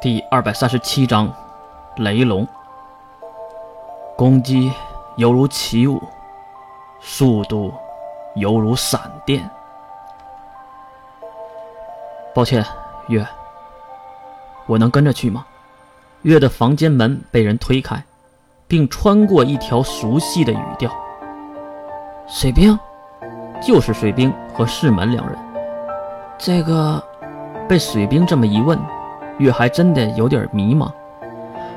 第二百三十七章，雷龙。攻击犹如起舞，速度犹如闪电。抱歉，月，我能跟着去吗？月的房间门被人推开，并穿过一条熟悉的语调。水兵，就是水兵和世门两人。这个，被水兵这么一问。月还真的有点迷茫。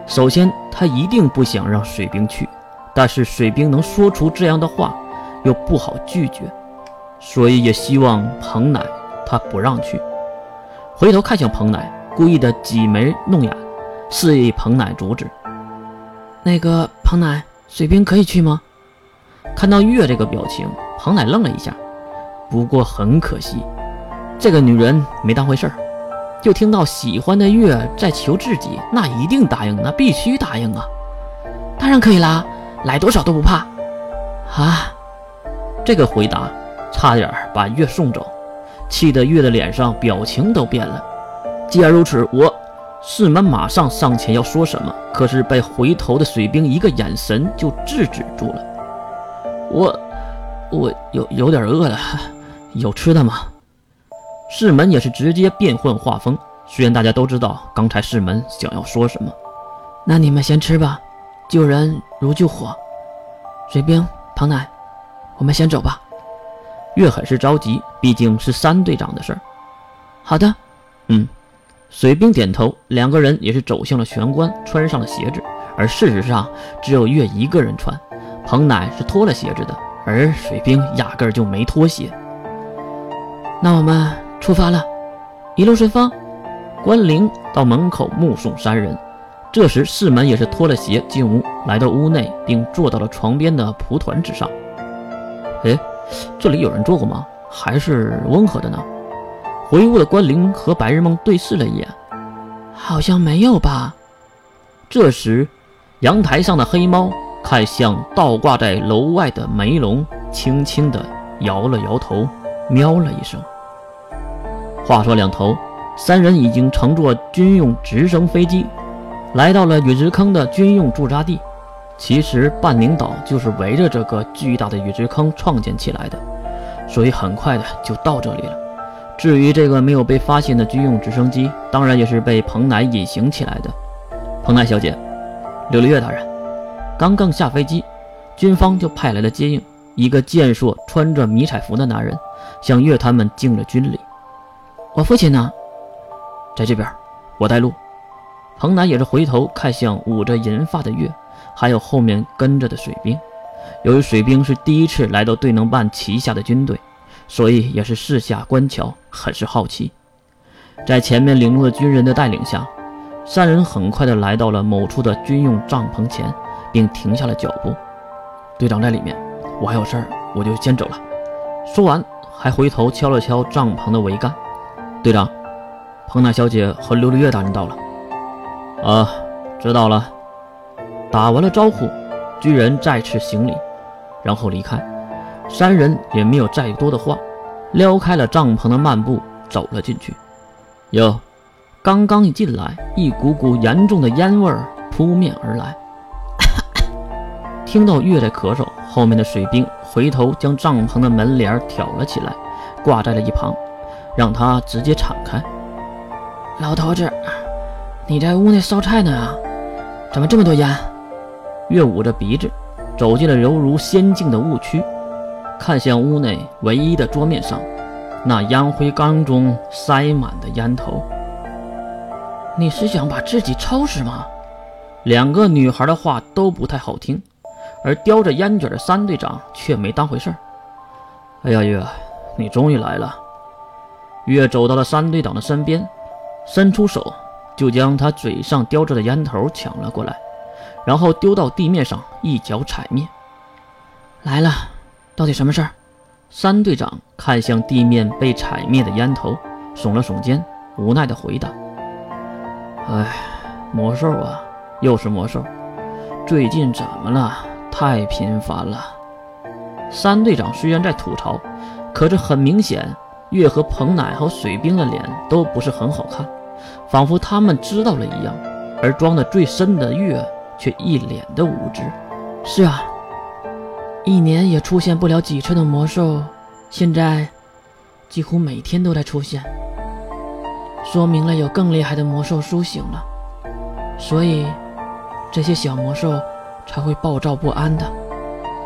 首先，他一定不想让水兵去，但是水兵能说出这样的话，又不好拒绝，所以也希望彭奶他不让去。回头看向彭奶，故意的挤眉弄眼，示意彭奶阻止。那个彭奶，水兵可以去吗？看到月这个表情，彭奶愣了一下。不过很可惜，这个女人没当回事儿。就听到喜欢的月在求自己，那一定答应，那必须答应啊！当然可以啦，来多少都不怕。啊！这个回答差点把月送走，气得月的脸上表情都变了。既然如此，我四门马上上前要说什么，可是被回头的水兵一个眼神就制止住了。我我有有点饿了，有吃的吗？世门也是直接变换画风，虽然大家都知道刚才世门想要说什么，那你们先吃吧，救人如救火。水兵唐奶，我们先走吧。月很是着急，毕竟是三队长的事儿。好的，嗯。水兵点头，两个人也是走向了玄关，穿上了鞋子。而事实上，只有月一个人穿，彭奶是脱了鞋子的，而水兵压根就没脱鞋。那我们。出发了，一路顺风。关灵到门口目送三人。这时四门也是脱了鞋进屋，来到屋内，并坐到了床边的蒲团之上。哎，这里有人坐过吗？还是温和的呢？回屋的关灵和白日梦对视了一眼，好像没有吧。这时，阳台上的黑猫看向倒挂在楼外的梅龙，轻轻地摇了摇头，喵了一声。话说两头，三人已经乘坐军用直升飞机，来到了陨石坑的军用驻扎地。其实半宁岛就是围着这个巨大的陨石坑创建起来的，所以很快的就到这里了。至于这个没有被发现的军用直升机，当然也是被彭乃隐形起来的。彭乃小姐，柳丽月大人，刚刚下飞机，军方就派来了接应。一个健硕、穿着迷彩服的男人向月他们敬了军礼。我父亲呢，在这边，我带路。彭南也是回头看向捂着银发的月，还有后面跟着的水兵。由于水兵是第一次来到对能办旗下的军队，所以也是四下观瞧，很是好奇。在前面领路的军人的带领下，三人很快的来到了某处的军用帐篷前，并停下了脚步。队长在里面，我还有事儿，我就先走了。说完，还回头敲了敲帐篷的桅杆。队长，彭娜小姐和琉璃月大人到了。啊，知道了。打完了招呼，巨人再次行礼，然后离开。三人也没有再多的话，撩开了帐篷的漫步，走了进去。哟，刚刚一进来，一股股严重的烟味扑面而来。听到月在咳嗽，后面的水兵回头将帐篷的门帘挑了起来，挂在了一旁。让他直接敞开。老头子，你在屋内烧菜呢啊？怎么这么多烟？月捂着鼻子走进了犹如仙境的雾区，看向屋内唯一的桌面上，那烟灰缸中塞满的烟头。你是想把自己抽死吗？两个女孩的话都不太好听，而叼着烟卷的三队长却没当回事儿。哎呀，月，你终于来了。月走到了三队长的身边，伸出手就将他嘴上叼着的烟头抢了过来，然后丢到地面上，一脚踩灭。来了，到底什么事儿？三队长看向地面被踩灭的烟头，耸了耸肩，无奈地回答：“哎，魔兽啊，又是魔兽，最近怎么了？太频繁了。”三队长虽然在吐槽，可是很明显。月和彭乃和水兵的脸都不是很好看，仿佛他们知道了一样。而装的最深的月却一脸的无知。是啊，一年也出现不了几次的魔兽，现在几乎每天都在出现，说明了有更厉害的魔兽苏醒了，所以这些小魔兽才会暴躁不安的。